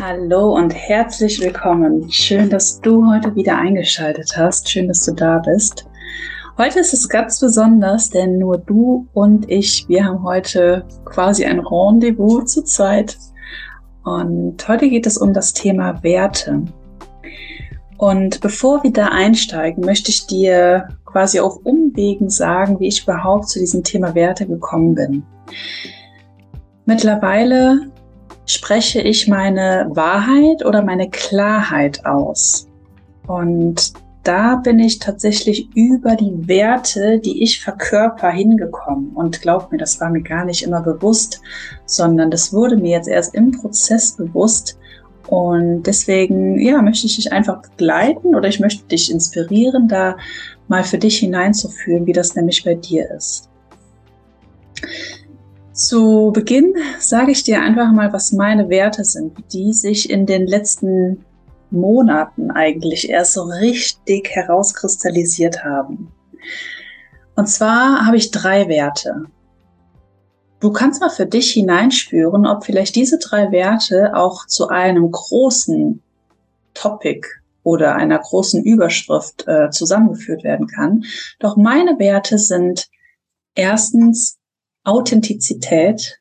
Hallo und herzlich willkommen. Schön, dass du heute wieder eingeschaltet hast. Schön, dass du da bist. Heute ist es ganz besonders, denn nur du und ich, wir haben heute quasi ein Rendezvous zu zweit. Und heute geht es um das Thema Werte. Und bevor wir da einsteigen, möchte ich dir quasi auf Umwegen sagen, wie ich überhaupt zu diesem Thema Werte gekommen bin. Mittlerweile spreche ich meine Wahrheit oder meine Klarheit aus. Und da bin ich tatsächlich über die Werte, die ich verkörper, hingekommen. Und glaub mir, das war mir gar nicht immer bewusst, sondern das wurde mir jetzt erst im Prozess bewusst. Und deswegen, ja, möchte ich dich einfach begleiten oder ich möchte dich inspirieren, da mal für dich hineinzufühlen, wie das nämlich bei dir ist. Zu Beginn sage ich dir einfach mal, was meine Werte sind, die sich in den letzten Monaten eigentlich erst so richtig herauskristallisiert haben. Und zwar habe ich drei Werte. Du kannst mal für dich hineinspüren, ob vielleicht diese drei Werte auch zu einem großen Topic oder einer großen Überschrift äh, zusammengeführt werden kann. Doch meine Werte sind erstens Authentizität,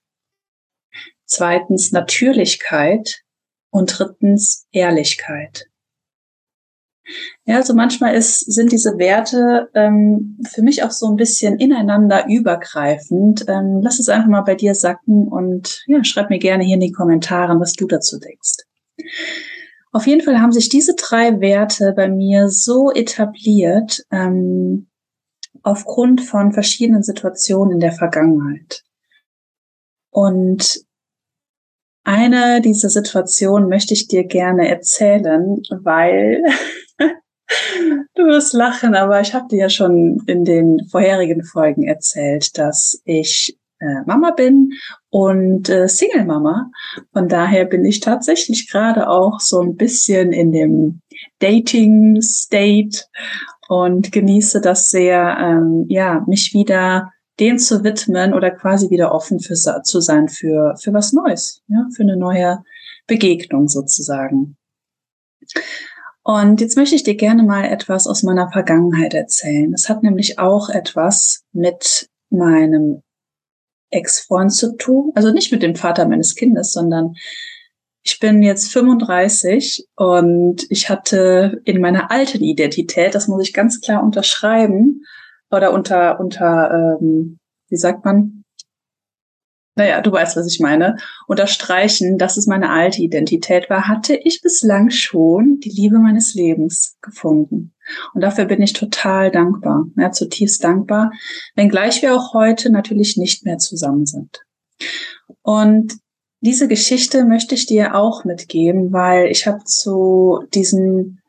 zweitens Natürlichkeit und drittens Ehrlichkeit. Ja, also manchmal ist, sind diese Werte ähm, für mich auch so ein bisschen ineinander übergreifend. Ähm, lass es einfach mal bei dir sacken und ja, schreib mir gerne hier in die Kommentare, was du dazu denkst. Auf jeden Fall haben sich diese drei Werte bei mir so etabliert, ähm, aufgrund von verschiedenen Situationen in der Vergangenheit. Und eine dieser Situationen möchte ich dir gerne erzählen, weil du wirst lachen, aber ich habe dir ja schon in den vorherigen Folgen erzählt, dass ich äh, Mama bin und äh, Single Mama. Von daher bin ich tatsächlich gerade auch so ein bisschen in dem Dating State und genieße das sehr, ähm, ja, mich wieder dem zu widmen oder quasi wieder offen für, zu sein für, für was Neues, ja, für eine neue Begegnung sozusagen. Und jetzt möchte ich dir gerne mal etwas aus meiner Vergangenheit erzählen. Es hat nämlich auch etwas mit meinem Ex-Freund zu tun, also nicht mit dem Vater meines Kindes, sondern ich bin jetzt 35 und ich hatte in meiner alten Identität, das muss ich ganz klar unterschreiben, oder unter, unter, ähm, wie sagt man? Naja, du weißt, was ich meine. Unterstreichen, dass es meine alte Identität war, hatte ich bislang schon die Liebe meines Lebens gefunden. Und dafür bin ich total dankbar, ja, zutiefst dankbar, wenngleich wir auch heute natürlich nicht mehr zusammen sind. Und diese Geschichte möchte ich dir auch mitgeben, weil ich habe zu diesem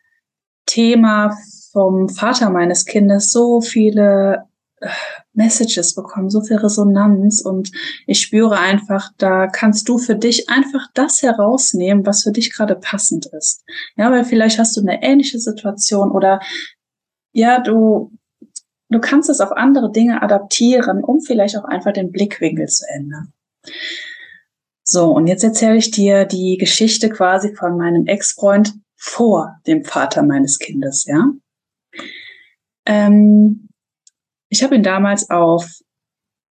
Thema vom Vater meines Kindes so viele äh, Messages bekommen, so viel Resonanz und ich spüre einfach, da kannst du für dich einfach das herausnehmen, was für dich gerade passend ist. Ja, weil vielleicht hast du eine ähnliche Situation oder ja, du, du kannst es auf andere Dinge adaptieren, um vielleicht auch einfach den Blickwinkel zu ändern. So, und jetzt erzähle ich dir die Geschichte quasi von meinem Ex-Freund vor dem Vater meines Kindes, ja. Ähm, ich habe ihn damals auf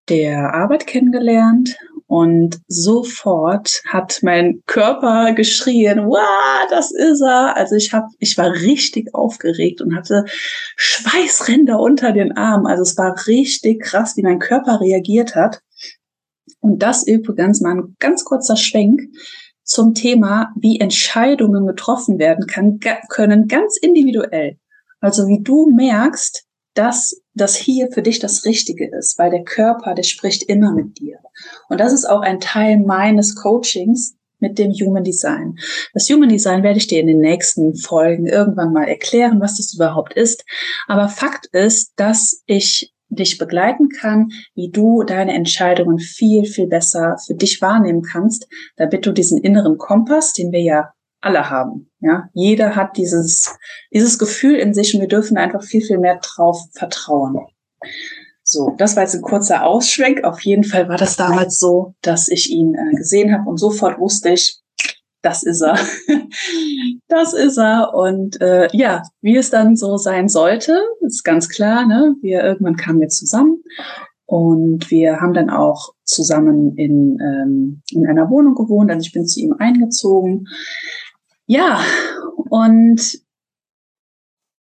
der Arbeit kennengelernt und sofort hat mein Körper geschrien, wow, das ist er. Also ich habe, ich war richtig aufgeregt und hatte Schweißränder unter den Armen. Also es war richtig krass, wie mein Körper reagiert hat. Und das übrigens mal ein ganz kurzer Schwenk zum Thema, wie Entscheidungen getroffen werden kann, können ganz individuell. Also wie du merkst, dass das hier für dich das Richtige ist, weil der Körper, der spricht immer mit dir. Und das ist auch ein Teil meines Coachings mit dem Human Design. Das Human Design werde ich dir in den nächsten Folgen irgendwann mal erklären, was das überhaupt ist. Aber Fakt ist, dass ich dich begleiten kann, wie du deine Entscheidungen viel, viel besser für dich wahrnehmen kannst, damit du diesen inneren Kompass, den wir ja alle haben, ja, jeder hat dieses, dieses Gefühl in sich und wir dürfen einfach viel, viel mehr drauf vertrauen. So, das war jetzt ein kurzer Ausschwenk. Auf jeden Fall war das damals so, dass ich ihn äh, gesehen habe und sofort wusste ich, das ist er. das ist er. Und äh, ja, wie es dann so sein sollte, ist ganz klar. Ne? Wir irgendwann kamen wir zusammen und wir haben dann auch zusammen in, ähm, in einer Wohnung gewohnt. Also ich bin zu ihm eingezogen. Ja, und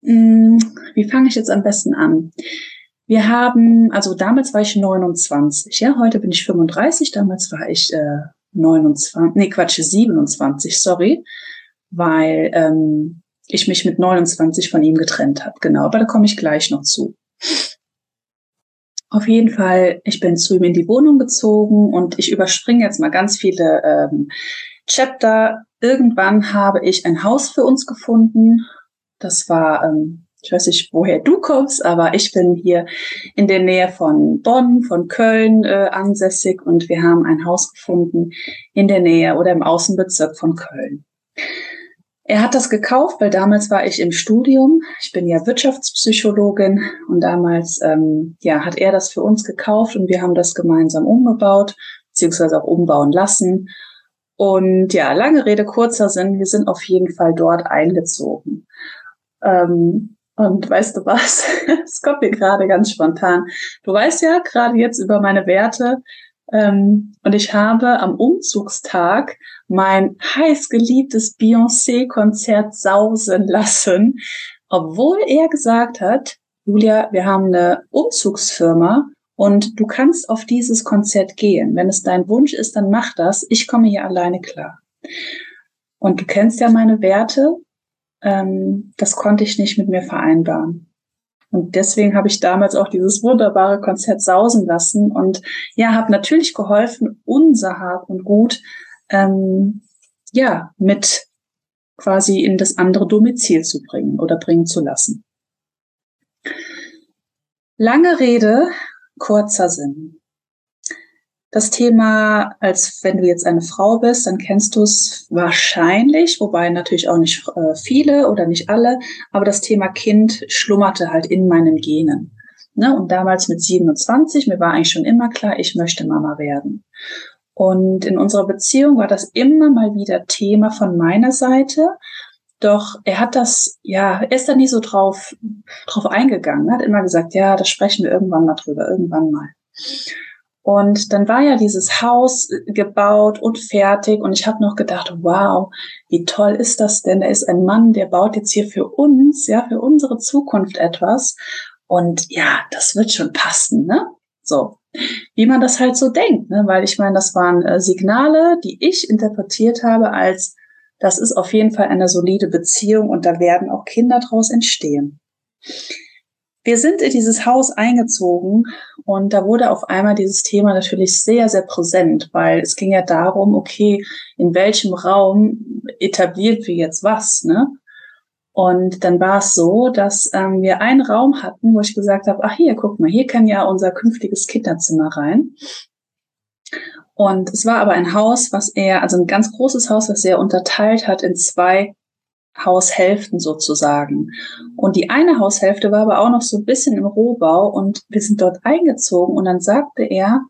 mh, hm, wie fange ich jetzt am besten an? Wir haben, also damals war ich 29, ja, heute bin ich 35, damals war ich äh, 29, nee, Quatsch, 27, sorry, weil ähm, ich mich mit 29 von ihm getrennt habe, genau, aber da komme ich gleich noch zu. Auf jeden Fall, ich bin zu ihm in die Wohnung gezogen und ich überspringe jetzt mal ganz viele ähm, Chapter. Irgendwann habe ich ein Haus für uns gefunden. Das war ähm, ich weiß nicht, woher du kommst, aber ich bin hier in der Nähe von Bonn, von Köln äh, ansässig und wir haben ein Haus gefunden in der Nähe oder im Außenbezirk von Köln. Er hat das gekauft, weil damals war ich im Studium. Ich bin ja Wirtschaftspsychologin und damals ähm, ja, hat er das für uns gekauft und wir haben das gemeinsam umgebaut, beziehungsweise auch umbauen lassen. Und ja, lange Rede, kurzer Sinn, wir sind auf jeden Fall dort eingezogen. Ähm, und weißt du was? Es kommt mir gerade ganz spontan. Du weißt ja gerade jetzt über meine Werte. Ähm, und ich habe am Umzugstag mein heißgeliebtes Beyoncé-Konzert sausen lassen, obwohl er gesagt hat, Julia, wir haben eine Umzugsfirma und du kannst auf dieses Konzert gehen. Wenn es dein Wunsch ist, dann mach das. Ich komme hier alleine klar. Und du kennst ja meine Werte ähm, das konnte ich nicht mit mir vereinbaren. Und deswegen habe ich damals auch dieses wunderbare Konzert sausen lassen und ja, habe natürlich geholfen, unser Hab und Gut ähm, ja mit quasi in das andere Domizil zu bringen oder bringen zu lassen. Lange Rede, kurzer Sinn. Das Thema, als wenn du jetzt eine Frau bist, dann kennst du es wahrscheinlich, wobei natürlich auch nicht äh, viele oder nicht alle, aber das Thema Kind schlummerte halt in meinen Genen. Ne? Und damals mit 27, mir war eigentlich schon immer klar, ich möchte Mama werden. Und in unserer Beziehung war das immer mal wieder Thema von meiner Seite. Doch er hat das, ja, er ist da nie so drauf, drauf eingegangen. Hat immer gesagt, ja, das sprechen wir irgendwann mal drüber, irgendwann mal. Und dann war ja dieses Haus äh, gebaut und fertig und ich habe noch gedacht, wow, wie toll ist das denn? Da ist ein Mann, der baut jetzt hier für uns, ja, für unsere Zukunft etwas. Und ja, das wird schon passen, ne? So, wie man das halt so denkt, ne? Weil ich meine, das waren äh, Signale, die ich interpretiert habe als, das ist auf jeden Fall eine solide Beziehung und da werden auch Kinder draus entstehen. Wir sind in dieses Haus eingezogen und da wurde auf einmal dieses Thema natürlich sehr, sehr präsent, weil es ging ja darum, okay, in welchem Raum etabliert wir jetzt was, ne? Und dann war es so, dass ähm, wir einen Raum hatten, wo ich gesagt habe, ach hier, guck mal, hier kann ja unser künftiges Kinderzimmer rein. Und es war aber ein Haus, was er, also ein ganz großes Haus, was er unterteilt hat in zwei Haushälften sozusagen. Und die eine Haushälfte war aber auch noch so ein bisschen im Rohbau und wir sind dort eingezogen und dann sagte er,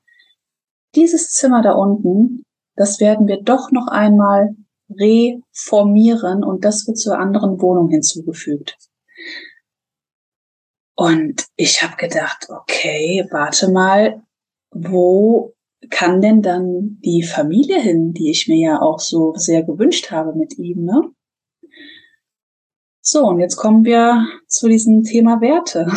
dieses Zimmer da unten, das werden wir doch noch einmal reformieren und das wird zur anderen Wohnung hinzugefügt. Und ich habe gedacht, okay, warte mal, wo kann denn dann die Familie hin, die ich mir ja auch so sehr gewünscht habe mit ihm, ne? So, und jetzt kommen wir zu diesem Thema Werte.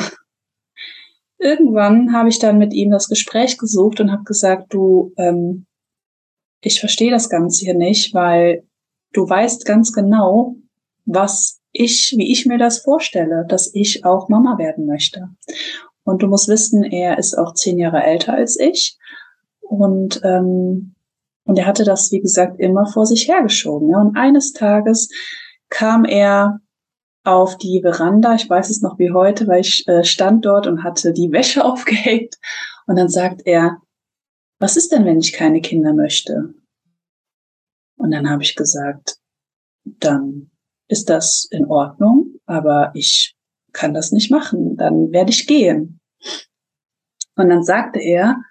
Irgendwann habe ich dann mit ihm das Gespräch gesucht und habe gesagt, du, ähm, ich verstehe das Ganze hier nicht, weil du weißt ganz genau, was ich, wie ich mir das vorstelle, dass ich auch Mama werden möchte. Und du musst wissen, er ist auch zehn Jahre älter als ich. Und, ähm, und er hatte das, wie gesagt, immer vor sich hergeschoben. Ja. Und eines Tages kam er auf die Veranda. Ich weiß es noch wie heute, weil ich äh, stand dort und hatte die Wäsche aufgehängt. Und dann sagt er, was ist denn, wenn ich keine Kinder möchte? Und dann habe ich gesagt, dann ist das in Ordnung, aber ich kann das nicht machen. Dann werde ich gehen. Und dann sagte er,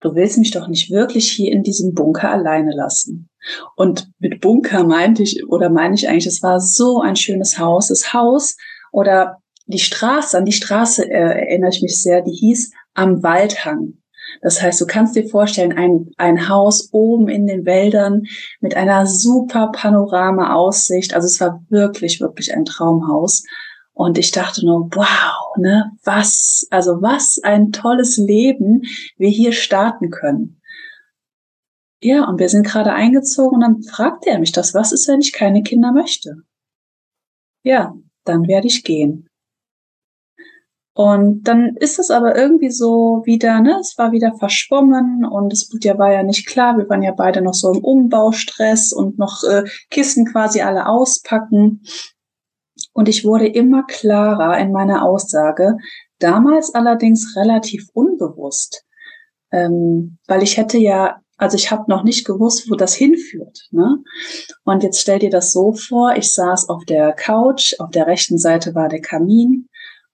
du willst mich doch nicht wirklich hier in diesem Bunker alleine lassen. Und mit Bunker meinte ich, oder meine ich eigentlich, es war so ein schönes Haus. Das Haus oder die Straße, an die Straße äh, erinnere ich mich sehr, die hieß am Waldhang. Das heißt, du kannst dir vorstellen, ein, ein Haus oben in den Wäldern mit einer super Panorama-Aussicht. Also es war wirklich, wirklich ein Traumhaus. Und ich dachte nur, wow, ne, was, also was ein tolles Leben wir hier starten können. Ja, und wir sind gerade eingezogen und dann fragte er mich das, was ist, wenn ich keine Kinder möchte? Ja, dann werde ich gehen. Und dann ist es aber irgendwie so wieder, ne, es war wieder verschwommen und es war ja nicht klar, wir waren ja beide noch so im Umbaustress und noch äh, Kissen quasi alle auspacken. Und ich wurde immer klarer in meiner Aussage, damals allerdings relativ unbewusst, ähm, weil ich hätte ja, also ich habe noch nicht gewusst, wo das hinführt. Ne? Und jetzt stell dir das so vor, ich saß auf der Couch, auf der rechten Seite war der Kamin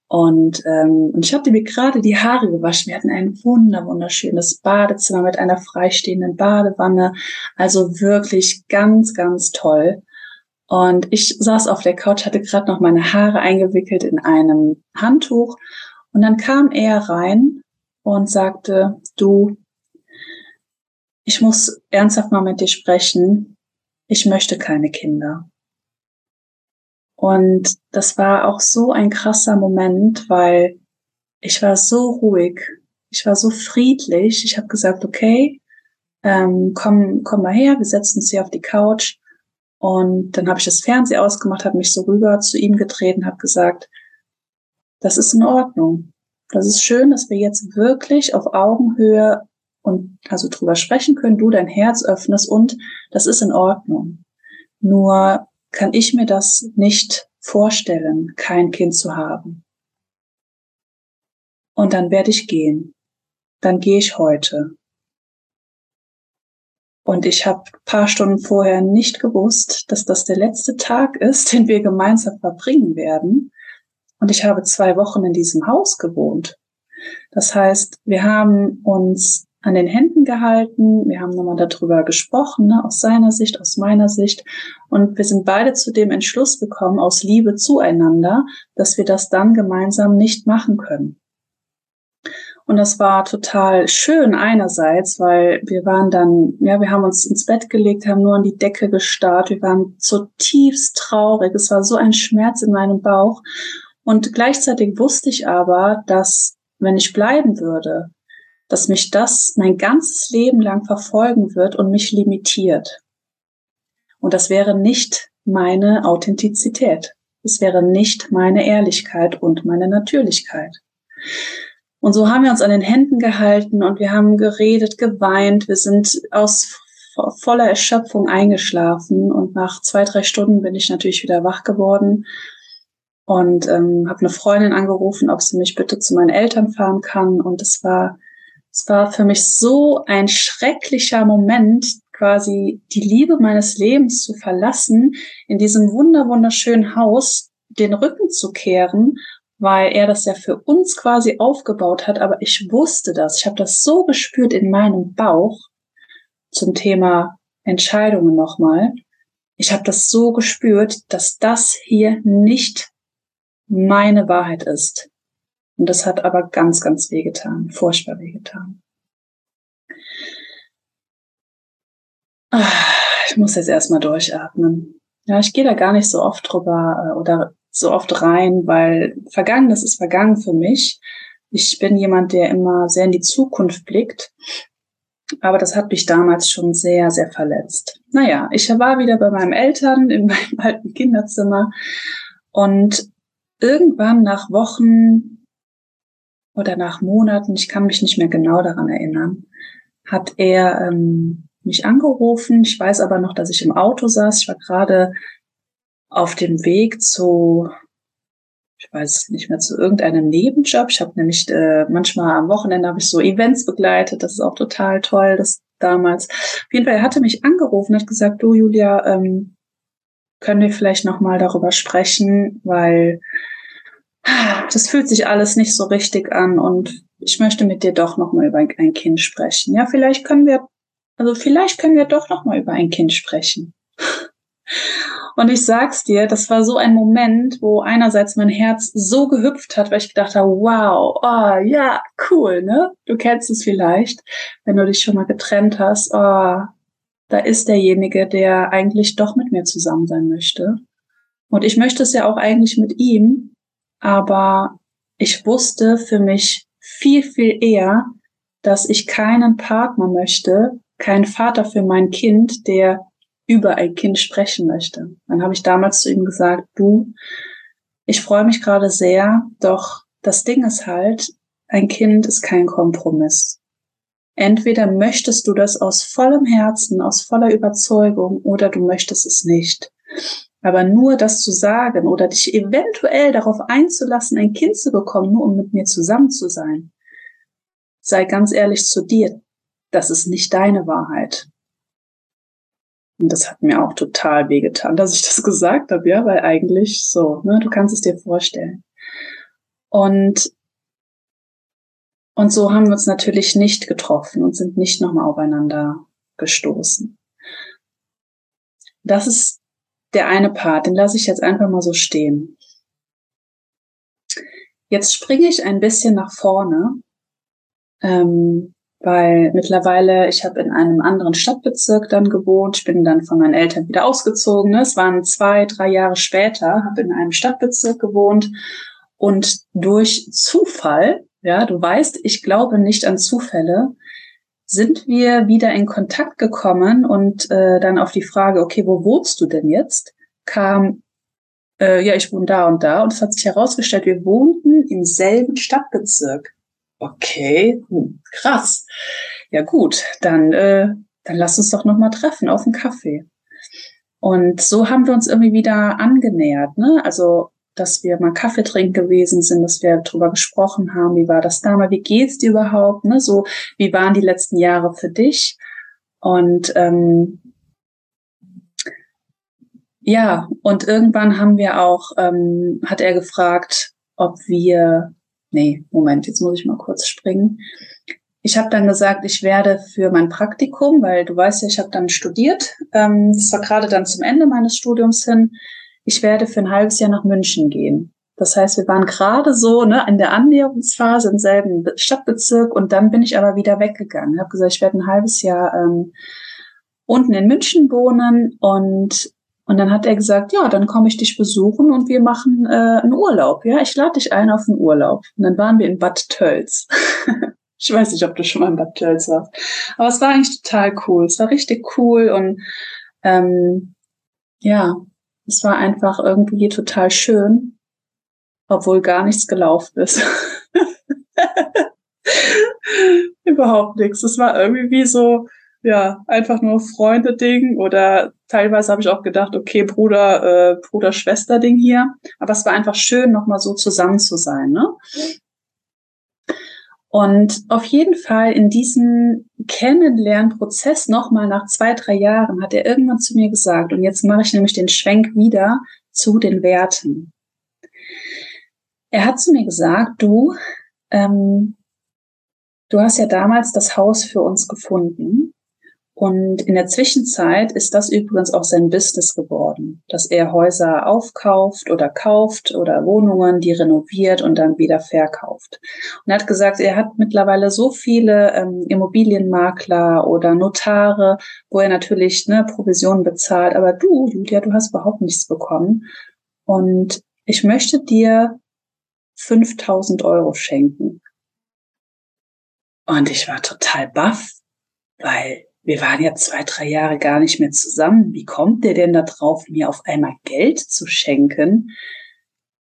und, ähm, und ich habe mir gerade die Haare gewaschen. Wir hatten ein wunder wunderschönes Badezimmer mit einer freistehenden Badewanne. Also wirklich ganz, ganz toll. Und ich saß auf der Couch, hatte gerade noch meine Haare eingewickelt in einem Handtuch. Und dann kam er rein und sagte, du, ich muss ernsthaft mal mit dir sprechen. Ich möchte keine Kinder. Und das war auch so ein krasser Moment, weil ich war so ruhig, ich war so friedlich. Ich habe gesagt, okay, ähm, komm, komm mal her, wir setzen uns hier auf die Couch. Und dann habe ich das Fernseher ausgemacht, habe mich so rüber zu ihm gedreht und habe gesagt, das ist in Ordnung. Das ist schön, dass wir jetzt wirklich auf Augenhöhe und also drüber sprechen können, du dein Herz öffnest und das ist in Ordnung. Nur kann ich mir das nicht vorstellen, kein Kind zu haben. Und dann werde ich gehen. Dann gehe ich heute. Und ich habe paar Stunden vorher nicht gewusst, dass das der letzte Tag ist, den wir gemeinsam verbringen werden. Und ich habe zwei Wochen in diesem Haus gewohnt. Das heißt, wir haben uns an den Händen gehalten. Wir haben nochmal darüber gesprochen, ne, aus seiner Sicht, aus meiner Sicht. Und wir sind beide zu dem Entschluss gekommen, aus Liebe zueinander, dass wir das dann gemeinsam nicht machen können. Und das war total schön einerseits, weil wir waren dann, ja, wir haben uns ins Bett gelegt, haben nur an die Decke gestarrt. Wir waren zutiefst traurig. Es war so ein Schmerz in meinem Bauch. Und gleichzeitig wusste ich aber, dass wenn ich bleiben würde, dass mich das mein ganzes Leben lang verfolgen wird und mich limitiert. Und das wäre nicht meine Authentizität. Es wäre nicht meine Ehrlichkeit und meine Natürlichkeit. Und so haben wir uns an den Händen gehalten und wir haben geredet, geweint. Wir sind aus voller Erschöpfung eingeschlafen und nach zwei, drei Stunden bin ich natürlich wieder wach geworden und ähm, habe eine Freundin angerufen, ob sie mich bitte zu meinen Eltern fahren kann. Und es war es war für mich so ein schrecklicher Moment, quasi die Liebe meines Lebens zu verlassen, in diesem wunder wunderschönen Haus den Rücken zu kehren, weil er das ja für uns quasi aufgebaut hat, aber ich wusste das. Ich habe das so gespürt in meinem Bauch zum Thema Entscheidungen nochmal. Ich habe das so gespürt, dass das hier nicht meine Wahrheit ist. Und das hat aber ganz, ganz wehgetan, furchtbar wehgetan. Ah, ich muss jetzt erstmal durchatmen. Ja, ich gehe da gar nicht so oft drüber äh, oder so oft rein, weil vergangen, das ist vergangen für mich. Ich bin jemand, der immer sehr in die Zukunft blickt. Aber das hat mich damals schon sehr, sehr verletzt. Naja, ich war wieder bei meinen Eltern in meinem alten Kinderzimmer und irgendwann nach Wochen oder nach Monaten, ich kann mich nicht mehr genau daran erinnern, hat er ähm, mich angerufen. Ich weiß aber noch, dass ich im Auto saß. Ich war gerade auf dem Weg zu, ich weiß nicht mehr, zu irgendeinem Nebenjob. Ich habe nämlich äh, manchmal am Wochenende habe ich so Events begleitet. Das ist auch total toll, das damals. Auf jeden Fall, er hatte mich angerufen, hat gesagt, du Julia, ähm, können wir vielleicht noch mal darüber sprechen, weil das fühlt sich alles nicht so richtig an und ich möchte mit dir doch nochmal über ein Kind sprechen. Ja, vielleicht können wir, also vielleicht können wir doch nochmal über ein Kind sprechen. Und ich sag's dir, das war so ein Moment, wo einerseits mein Herz so gehüpft hat, weil ich gedacht habe, wow, oh, ja, cool, ne? Du kennst es vielleicht, wenn du dich schon mal getrennt hast, oh, da ist derjenige, der eigentlich doch mit mir zusammen sein möchte. Und ich möchte es ja auch eigentlich mit ihm, aber ich wusste für mich viel, viel eher, dass ich keinen Partner möchte, keinen Vater für mein Kind, der über ein Kind sprechen möchte. Dann habe ich damals zu ihm gesagt, du, ich freue mich gerade sehr, doch das Ding ist halt, ein Kind ist kein Kompromiss. Entweder möchtest du das aus vollem Herzen, aus voller Überzeugung, oder du möchtest es nicht. Aber nur das zu sagen oder dich eventuell darauf einzulassen, ein Kind zu bekommen, nur um mit mir zusammen zu sein, sei ganz ehrlich zu dir, das ist nicht deine Wahrheit. Und das hat mir auch total wehgetan, dass ich das gesagt habe, ja, weil eigentlich so, ne, du kannst es dir vorstellen. Und, und so haben wir uns natürlich nicht getroffen und sind nicht nochmal aufeinander gestoßen. Das ist der eine Part, den lasse ich jetzt einfach mal so stehen. Jetzt springe ich ein bisschen nach vorne. Ähm, weil mittlerweile, ich habe in einem anderen Stadtbezirk dann gewohnt, bin dann von meinen Eltern wieder ausgezogen. Ne? Es waren zwei, drei Jahre später, habe in einem Stadtbezirk gewohnt und durch Zufall, ja, du weißt, ich glaube nicht an Zufälle, sind wir wieder in Kontakt gekommen und äh, dann auf die Frage, okay, wo wohnst du denn jetzt, kam, äh, ja, ich wohne da und da und es hat sich herausgestellt, wir wohnten im selben Stadtbezirk okay, hm, krass. Ja gut, dann, äh, dann lass uns doch nochmal treffen auf einen Kaffee. Und so haben wir uns irgendwie wieder angenähert, ne? Also, dass wir mal Kaffee trinken gewesen sind, dass wir drüber gesprochen haben, wie war das damals, wie geht's dir überhaupt, ne? So, wie waren die letzten Jahre für dich? Und ähm, ja, und irgendwann haben wir auch, ähm, hat er gefragt, ob wir nee, Moment, jetzt muss ich mal kurz springen. Ich habe dann gesagt, ich werde für mein Praktikum, weil du weißt ja, ich habe dann studiert, ähm, das war gerade dann zum Ende meines Studiums hin, ich werde für ein halbes Jahr nach München gehen. Das heißt, wir waren gerade so ne, in der Annäherungsphase im selben Stadtbezirk und dann bin ich aber wieder weggegangen. Ich habe gesagt, ich werde ein halbes Jahr ähm, unten in München wohnen und und dann hat er gesagt, ja, dann komme ich dich besuchen und wir machen äh, einen Urlaub. Ja, ich lade dich ein auf einen Urlaub. Und dann waren wir in Bad Tölz. ich weiß nicht, ob du schon mal in Bad Tölz warst. Aber es war eigentlich total cool. Es war richtig cool und ähm, ja, es war einfach irgendwie total schön, obwohl gar nichts gelaufen ist. Überhaupt nichts. Es war irgendwie wie so, ja, einfach nur Freunde-Ding oder teilweise habe ich auch gedacht, okay, Bruder, äh, Bruder-Schwester-Ding hier. Aber es war einfach schön, nochmal so zusammen zu sein. Ne? Und auf jeden Fall in diesem Kennenlernprozess nochmal nach zwei, drei Jahren hat er irgendwann zu mir gesagt, und jetzt mache ich nämlich den Schwenk wieder zu den Werten. Er hat zu mir gesagt, du, ähm, du hast ja damals das Haus für uns gefunden und in der Zwischenzeit ist das übrigens auch sein Business geworden, dass er Häuser aufkauft oder kauft oder Wohnungen, die renoviert und dann wieder verkauft. Und er hat gesagt, er hat mittlerweile so viele ähm, Immobilienmakler oder Notare, wo er natürlich ne, Provisionen bezahlt. Aber du, Julia, du hast überhaupt nichts bekommen. Und ich möchte dir 5000 Euro schenken. Und ich war total baff, weil wir waren ja zwei, drei Jahre gar nicht mehr zusammen. Wie kommt der denn da drauf, mir auf einmal Geld zu schenken?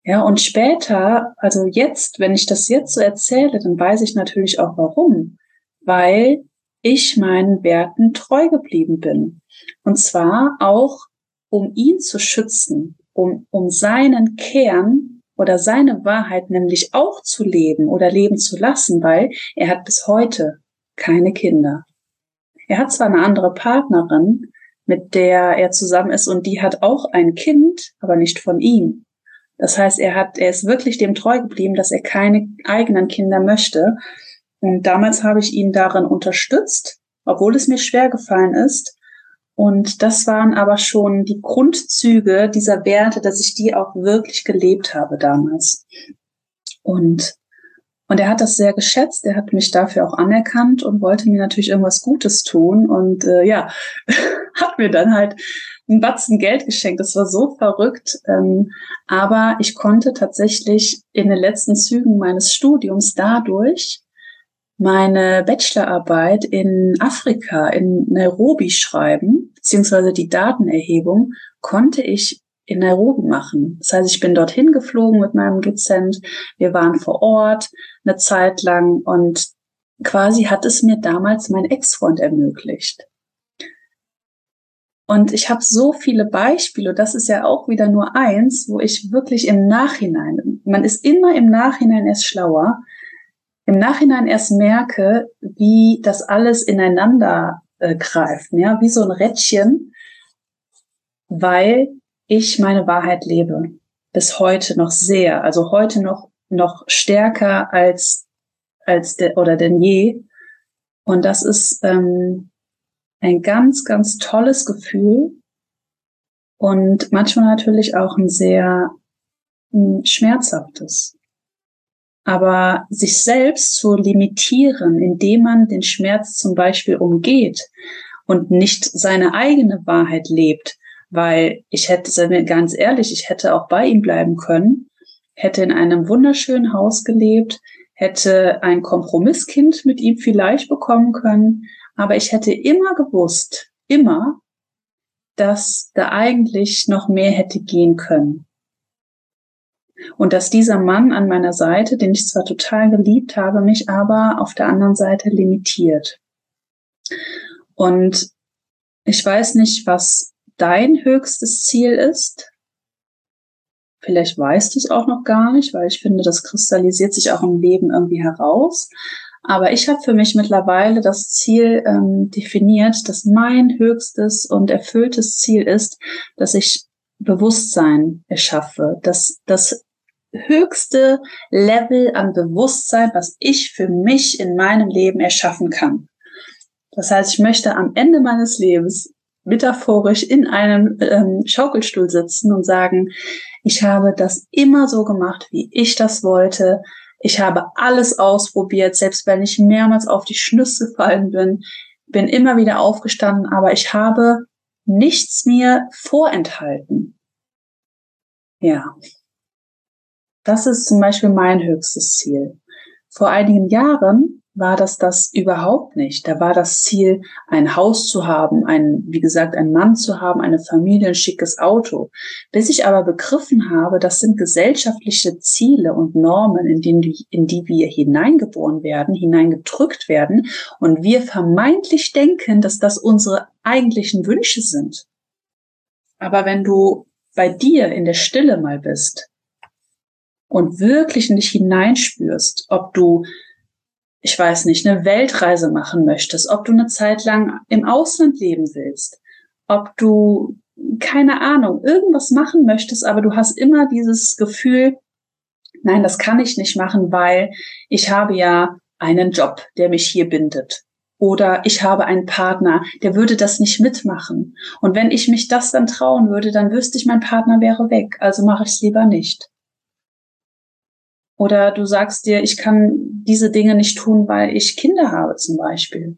Ja, und später, also jetzt, wenn ich das jetzt so erzähle, dann weiß ich natürlich auch warum. Weil ich meinen Werten treu geblieben bin. Und zwar auch, um ihn zu schützen, um, um seinen Kern oder seine Wahrheit nämlich auch zu leben oder leben zu lassen, weil er hat bis heute keine Kinder. Er hat zwar eine andere Partnerin, mit der er zusammen ist und die hat auch ein Kind, aber nicht von ihm. Das heißt, er hat, er ist wirklich dem treu geblieben, dass er keine eigenen Kinder möchte. Und damals habe ich ihn darin unterstützt, obwohl es mir schwer gefallen ist. Und das waren aber schon die Grundzüge dieser Werte, dass ich die auch wirklich gelebt habe damals. Und, und er hat das sehr geschätzt. Er hat mich dafür auch anerkannt und wollte mir natürlich irgendwas Gutes tun. Und äh, ja, hat mir dann halt einen Batzen Geld geschenkt. Das war so verrückt. Ähm, aber ich konnte tatsächlich in den letzten Zügen meines Studiums dadurch meine Bachelorarbeit in Afrika, in Nairobi schreiben, beziehungsweise die Datenerhebung konnte ich in Nairobi machen. Das heißt, ich bin dorthin geflogen mit meinem Dozent. Wir waren vor Ort eine Zeit lang und quasi hat es mir damals mein Ex-Freund ermöglicht. Und ich habe so viele Beispiele, das ist ja auch wieder nur eins, wo ich wirklich im Nachhinein, man ist immer im Nachhinein erst schlauer, im Nachhinein erst merke, wie das alles ineinander äh, greift, ja, wie so ein Rädchen, weil ich meine Wahrheit lebe. Bis heute noch sehr, also heute noch, noch stärker als, als de, oder denn je. Und das ist ähm, ein ganz, ganz tolles Gefühl und manchmal natürlich auch ein sehr mh, hm, schmerzhaftes. Aber sich selbst zu limitieren, indem man den Schmerz zum Beispiel umgeht und nicht seine eigene Wahrheit lebt, weil ich hätte, sagen wir ganz ehrlich, ich hätte auch bei ihm bleiben können, hätte in einem wunderschönen Haus gelebt, hätte ein Kompromisskind mit ihm vielleicht bekommen können, aber ich hätte immer gewusst, immer, dass da eigentlich noch mehr hätte gehen können. Und dass dieser Mann an meiner Seite, den ich zwar total geliebt habe, mich aber auf der anderen Seite limitiert. Und ich weiß nicht, was dein höchstes Ziel ist. Vielleicht weißt du es auch noch gar nicht, weil ich finde, das kristallisiert sich auch im Leben irgendwie heraus. Aber ich habe für mich mittlerweile das Ziel ähm, definiert, dass mein höchstes und erfülltes Ziel ist, dass ich Bewusstsein erschaffe, dass das höchste Level an Bewusstsein, was ich für mich in meinem Leben erschaffen kann. Das heißt, ich möchte am Ende meines Lebens metaphorisch in einem ähm, Schaukelstuhl sitzen und sagen, ich habe das immer so gemacht, wie ich das wollte. Ich habe alles ausprobiert, selbst wenn ich mehrmals auf die Schnüsse gefallen bin, bin immer wieder aufgestanden, aber ich habe nichts mir vorenthalten. Ja. Das ist zum Beispiel mein höchstes Ziel. Vor einigen Jahren war das das überhaupt nicht. Da war das Ziel, ein Haus zu haben, ein, wie gesagt, ein Mann zu haben, eine Familie, ein schickes Auto. Bis ich aber begriffen habe, das sind gesellschaftliche Ziele und Normen, in, denen, in die wir hineingeboren werden, hineingedrückt werden und wir vermeintlich denken, dass das unsere eigentlichen Wünsche sind. Aber wenn du bei dir in der Stille mal bist und wirklich in dich hineinspürst, ob du ich weiß nicht, eine Weltreise machen möchtest, ob du eine Zeit lang im Ausland leben willst, ob du keine Ahnung, irgendwas machen möchtest, aber du hast immer dieses Gefühl, nein, das kann ich nicht machen, weil ich habe ja einen Job, der mich hier bindet. Oder ich habe einen Partner, der würde das nicht mitmachen. Und wenn ich mich das dann trauen würde, dann wüsste ich, mein Partner wäre weg. Also mache ich es lieber nicht. Oder du sagst dir, ich kann diese Dinge nicht tun, weil ich Kinder habe zum Beispiel.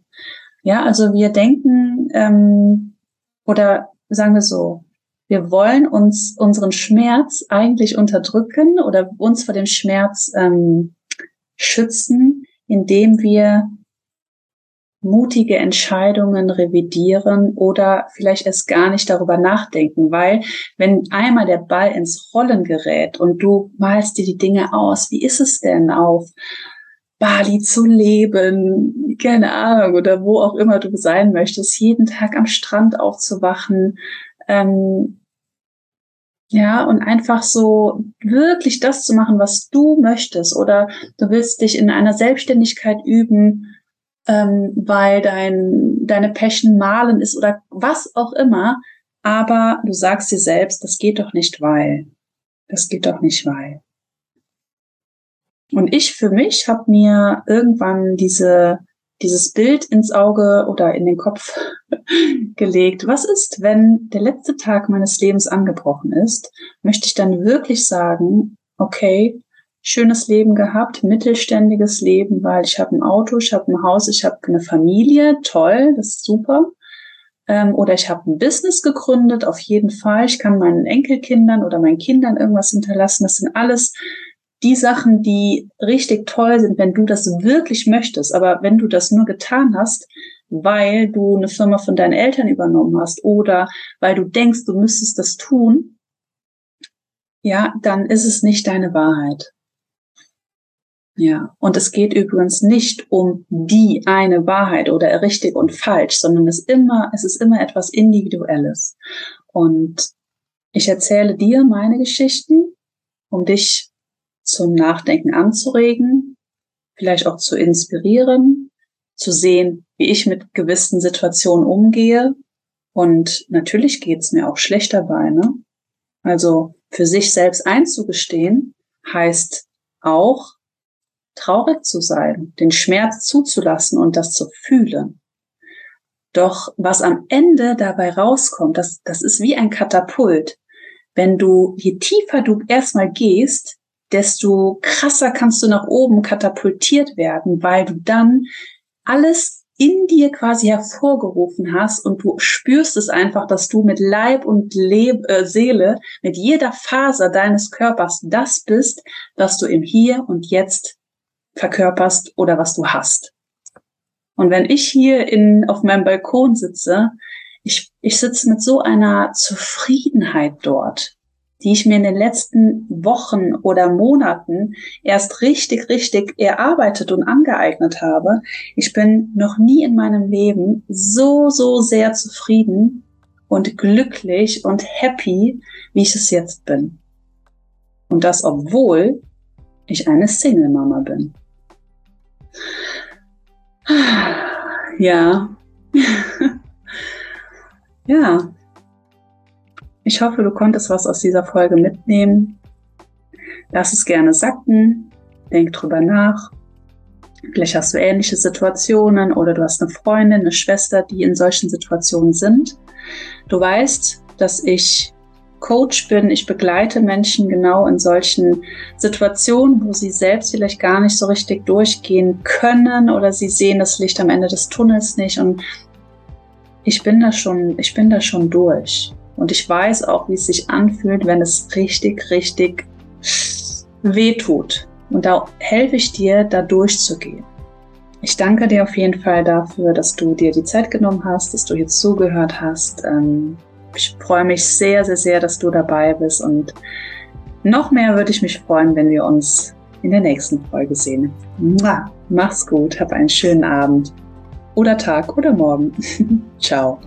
Ja, also wir denken, ähm, oder sagen wir so, wir wollen uns unseren Schmerz eigentlich unterdrücken oder uns vor dem Schmerz ähm, schützen, indem wir mutige Entscheidungen revidieren oder vielleicht erst gar nicht darüber nachdenken, weil wenn einmal der Ball ins Rollen gerät und du malst dir die Dinge aus, wie ist es denn auf Bali zu leben, keine Ahnung, oder wo auch immer du sein möchtest, jeden Tag am Strand aufzuwachen, ähm, ja, und einfach so wirklich das zu machen, was du möchtest, oder du willst dich in einer Selbstständigkeit üben, ähm, weil dein, deine Passion malen ist oder was auch immer. Aber du sagst dir selbst, das geht doch nicht, weil. Das geht doch nicht weit. Und ich für mich habe mir irgendwann diese, dieses Bild ins Auge oder in den Kopf gelegt. Was ist, wenn der letzte Tag meines Lebens angebrochen ist? Möchte ich dann wirklich sagen, okay, schönes Leben gehabt, mittelständiges Leben, weil ich habe ein Auto, ich habe ein Haus, ich habe eine Familie, toll, das ist super. Ähm, oder ich habe ein Business gegründet, auf jeden Fall. Ich kann meinen Enkelkindern oder meinen Kindern irgendwas hinterlassen. Das sind alles die Sachen, die richtig toll sind, wenn du das wirklich möchtest. Aber wenn du das nur getan hast, weil du eine Firma von deinen Eltern übernommen hast oder weil du denkst, du müsstest das tun, ja, dann ist es nicht deine Wahrheit. Ja, und es geht übrigens nicht um die eine Wahrheit oder richtig und falsch, sondern es immer, es ist immer etwas Individuelles. Und ich erzähle dir meine Geschichten, um dich zum Nachdenken anzuregen, vielleicht auch zu inspirieren, zu sehen, wie ich mit gewissen Situationen umgehe. Und natürlich geht's mir auch schlecht dabei. Ne? Also für sich selbst einzugestehen, heißt auch traurig zu sein, den Schmerz zuzulassen und das zu fühlen. Doch was am Ende dabei rauskommt, das, das ist wie ein Katapult. Wenn du, je tiefer du erstmal gehst, desto krasser kannst du nach oben katapultiert werden, weil du dann alles in dir quasi hervorgerufen hast und du spürst es einfach, dass du mit Leib und Leb äh, Seele, mit jeder Faser deines Körpers das bist, was du im Hier und Jetzt verkörperst oder was du hast. Und wenn ich hier in, auf meinem Balkon sitze, ich, ich sitze mit so einer Zufriedenheit dort, die ich mir in den letzten Wochen oder Monaten erst richtig, richtig erarbeitet und angeeignet habe. Ich bin noch nie in meinem Leben so, so sehr zufrieden und glücklich und happy, wie ich es jetzt bin. Und das, obwohl ich eine Single-Mama bin. Ja. ja, ich hoffe, du konntest was aus dieser Folge mitnehmen. Lass es gerne sacken. Denk drüber nach. Vielleicht hast du ähnliche Situationen oder du hast eine Freundin, eine Schwester, die in solchen Situationen sind. Du weißt, dass ich Coach bin. Ich begleite Menschen genau in solchen Situationen, wo sie selbst vielleicht gar nicht so richtig durchgehen können oder sie sehen das Licht am Ende des Tunnels nicht. Und ich bin da schon, ich bin da schon durch. Und ich weiß auch, wie es sich anfühlt, wenn es richtig, richtig weh tut. Und da helfe ich dir, da durchzugehen. Ich danke dir auf jeden Fall dafür, dass du dir die Zeit genommen hast, dass du jetzt zugehört hast. Ähm, ich freue mich sehr, sehr, sehr, dass du dabei bist. Und noch mehr würde ich mich freuen, wenn wir uns in der nächsten Folge sehen. Mach's gut, hab einen schönen Abend oder Tag oder Morgen. Ciao.